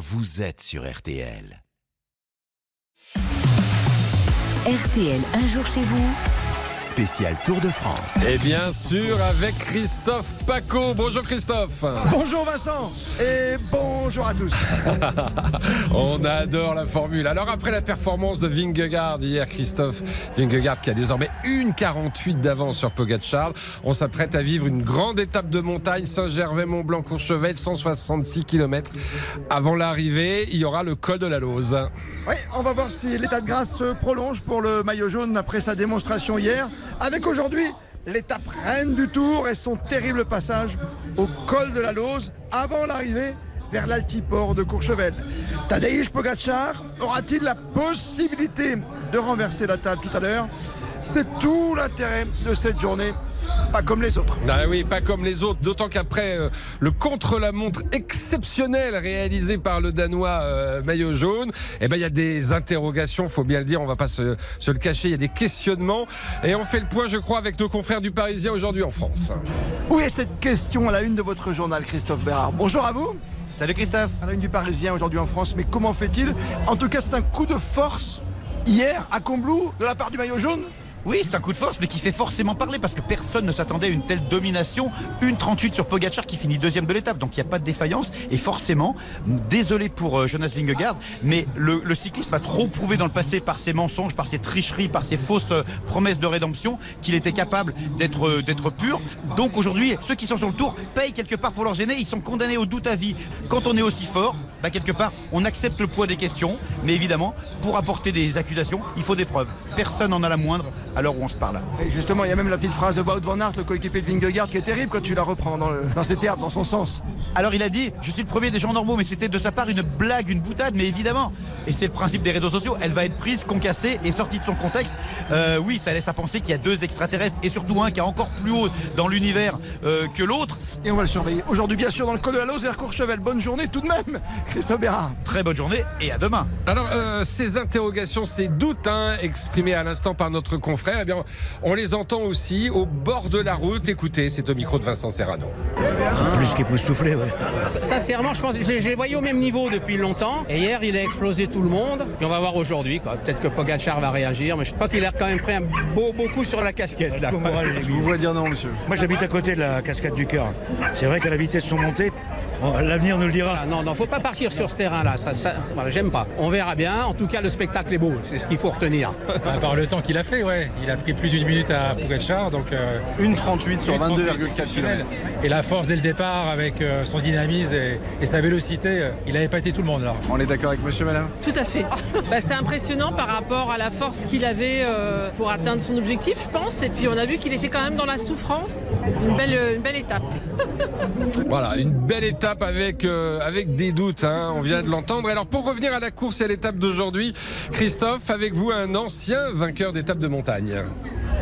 vous êtes sur RTL. RTL, un jour chez vous. Spécial Tour de France. Et bien sûr avec Christophe Paco. Bonjour Christophe. Bonjour Vincent et bonjour à tous. On adore la formule. Alors après la performance de Vingegaard hier, Christophe Vingegaard qui a désormais une 48 d'avance sur Pogacar, on s'apprête à vivre une grande étape de montagne Saint-Gervais-Mont-Blanc Courchevel 166 km. Avant l'arrivée, il y aura le col de la Lose. Oui, on va voir si l'état de grâce se prolonge pour le maillot jaune après sa démonstration hier. Avec aujourd'hui l'étape reine du tour et son terrible passage au col de la Lose avant l'arrivée vers l'altiport de Courchevel. Tadej Pogacar aura-t-il la possibilité de renverser la table tout à l'heure? C'est tout l'intérêt de cette journée pas comme les autres. Ah oui, pas comme les autres. D'autant qu'après euh, le contre-la-montre exceptionnel réalisé par le Danois euh, maillot jaune, eh ben il y a des interrogations, faut bien le dire, on va pas se, se le cacher. Il y a des questionnements et on fait le point, je crois, avec nos confrères du Parisien aujourd'hui en France. Où est cette question à la une de votre journal, Christophe Bérard? Bonjour à vous. Salut Christophe. À la une du Parisien aujourd'hui en France, mais comment fait-il? En tout cas, c'est un coup de force hier à Combloux de la part du maillot jaune? Oui, c'est un coup de force, mais qui fait forcément parler parce que personne ne s'attendait à une telle domination. Une 38 sur Pogacar qui finit deuxième de l'étape, donc il n'y a pas de défaillance. Et forcément, désolé pour euh, Jonas Vingegaard, mais le, cycliste a trop prouvé dans le passé par ses mensonges, par ses tricheries, par ses fausses euh, promesses de rédemption qu'il était capable d'être euh, d'être pur. Donc aujourd'hui, ceux qui sont sur le tour payent quelque part pour leur gêner. Ils sont condamnés au doute à vie. Quand on est aussi fort, bah quelque part, on accepte le poids des questions, mais évidemment, pour apporter des accusations, il faut des preuves. Personne n'en a la moindre à l'heure où on se parle. Et justement, il y a même la petite phrase de Wout van Aert, le coéquipier de Vingegaard, qui est terrible quand tu la reprends dans, le, dans ses termes, dans son sens. Alors il a dit, je suis le premier des gens normaux, mais c'était de sa part une blague, une boutade, mais évidemment, et c'est le principe des réseaux sociaux, elle va être prise, concassée et sortie de son contexte. Euh, oui, ça laisse à penser qu'il y a deux extraterrestres, et surtout un qui est encore plus haut dans l'univers euh, que l'autre. Et on va le surveiller. Aujourd'hui, bien sûr, dans le col de la Lose vers Courchevel. Bonne journée tout de même, Christophe Bérard. Très bonne journée, et à demain. Alors, euh, ces interrogations, ces doutes hein, exprimés à l'instant par notre confrère, eh bien, on les entend aussi au bord de la route. Écoutez, c'est au micro de Vincent Serrano. Plus qu'époustouflé, ouais. Sincèrement, je pense que j'ai voyé au même niveau depuis longtemps. Et hier, il a explosé tout le monde. Puis on va voir aujourd'hui. Peut-être que Pogacar va réagir, mais je crois qu'il a quand même pris un beau, beau coup sur la casquette. Là. Je vous vois dire non, monsieur. Moi, j'habite à côté de la cascade du cœur. C'est vrai qu'à la vitesse sont montées, L'avenir nous le dira. Ah non, non, faut pas partir sur ce terrain-là. Ça, ça voilà, j'aime pas. On verra bien. En tout cas, le spectacle est beau. C'est ce qu'il faut retenir. À part le temps qu'il a fait, ouais. Il a pris plus d'une minute à Pogacar, donc. Euh, une 38 sur 22,4 km. Et la force dès le départ, avec euh, son dynamisme et, et, sa vélocité, euh, il avait pas été tout le monde là. On est d'accord avec Monsieur, Madame Tout à fait. bah, c'est impressionnant par rapport à la force qu'il avait euh, pour atteindre son objectif, je pense. Et puis on a vu qu'il était quand même dans la souffrance. Une belle, une belle étape. voilà, une belle étape avec. Euh, avec des doutes, hein, on vient de l'entendre. Alors pour revenir à la course et à l'étape d'aujourd'hui, Christophe, avec vous un ancien vainqueur d'étape de montagne.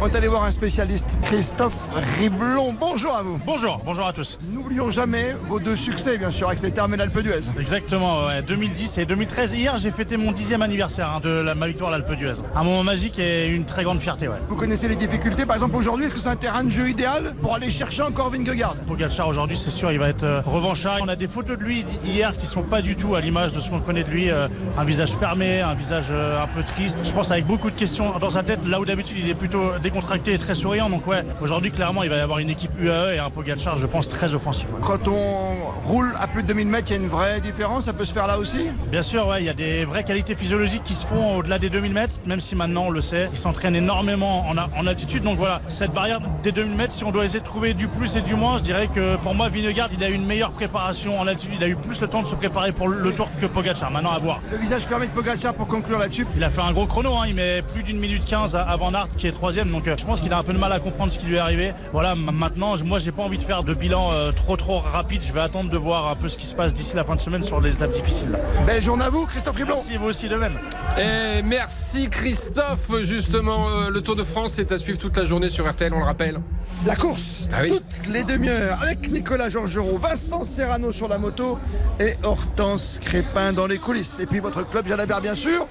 On est allé voir un spécialiste, Christophe Riblon. Bonjour à vous. Bonjour, bonjour à tous. N'oublions jamais vos deux succès, bien sûr, avec cette armée d'Alpe d'Huez. Exactement, ouais, 2010 et 2013. Hier, j'ai fêté mon dixième anniversaire hein, de la, ma victoire à l'Alpe d'Huez. Un moment magique et une très grande fierté. Ouais. Vous connaissez les difficultés, par exemple aujourd'hui, est-ce que c'est un terrain de jeu idéal pour aller chercher encore Vingegaard? Pogacar aujourd'hui, c'est sûr, il va être euh, revanchard. On a des photos de lui hier qui sont pas du tout à l'image de ce qu'on connaît de lui. Euh, un visage fermé, un visage euh, un peu triste. Je pense avec beaucoup de questions dans sa tête, là où d'habitude il est plutôt décontracté et très souriant. Donc ouais, aujourd'hui clairement il va y avoir une équipe UAE et un Pogacar, je pense, très offensif. Ouais. Quand on roule à plus de 2000 mètres, il y a une vraie différence. Ça peut se faire là aussi? Bien sûr, ouais, il y a des vraies qualités physiologiques qui se font au-delà des 2000 mètres, même si maintenant on le sait, il s'entraîne énormément en, en, altitude. Donc voilà, cette barrière des 2000 mètres, si on doit essayer de trouver du plus et du moins, je dirais que pour moi, Vingegaard, il a eu une meilleure préparation en altitude. Il a eu plus le temps de se préparer pour le tour que Pogacar. Maintenant à voir. Le visage fermé de Pogacar pour conclure là-dessus. Il a fait un gros chrono, hein. il met plus d'une minute 15 avant Nart qui est troisième. Donc euh, je pense qu'il a un peu de mal à comprendre ce qui lui est arrivé. Voilà, maintenant, moi j'ai pas envie de faire de bilan euh, trop trop rapide. Je vais attendre de voir un peu ce qui se passe d'ici la fin de semaine sur les étapes difficiles. Belle journée à vous, Christophe Riblon. Merci, vous aussi de même. Et merci Christophe. Justement, euh, le Tour de France est à suivre toute la journée sur RTL, on le rappelle. La course, ah oui. toutes les demi-heures, avec Nicolas Georgerot, Vincent Serrano sur la moto et Hortense Crépin dans les coulisses. Et puis votre club Jalabert, bien sûr,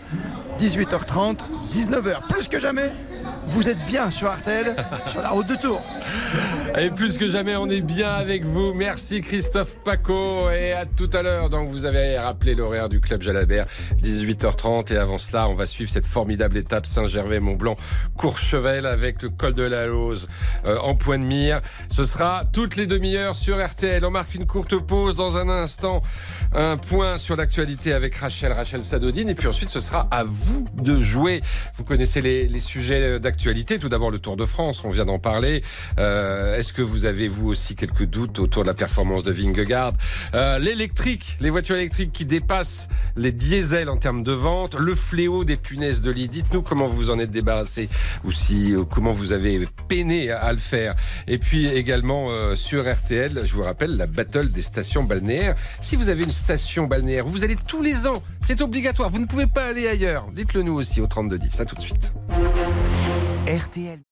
18h30, 19h. Plus que jamais, vous êtes bien sur RTL, sur la route de Tours. Et plus que jamais, on est bien avec vous. Merci Christophe Paco. Et à tout à l'heure. Donc, vous avez rappelé l'horaire du Club Jalabert, 18h30. Et avant cela, on va suivre cette formidable étape Saint-Gervais-Mont-Blanc, Courchevel avec le col de la Lose euh, en point de mire. Ce sera toutes les demi-heures sur RTL. On marque une courte pause dans un instant. Un point sur l'actualité avec Rachel, Rachel Sadodine. Et puis ensuite, ce sera à vous de jouer. Vous connaissez les, les sujets d'actualité. Tout d'abord, le Tour de France. On vient d'en parler. Euh, Est-ce que vous avez, vous aussi, quelques doutes autour de la performance de Vingegaard? Euh, L'électrique, les voitures électriques qui dépassent les diesels en termes de vente. Le fléau des punaises de lit. Dites-nous comment vous en êtes débarrassé ou si, euh, comment vous avez peiné à, le faire. Et puis également sur RTL, je vous rappelle, la battle des stations balnéaires. Si vous avez une station balnéaire, vous allez tous les ans. C'est obligatoire. Vous ne pouvez pas aller ailleurs. Dites-le nous aussi au 3210. À tout de suite. RTL.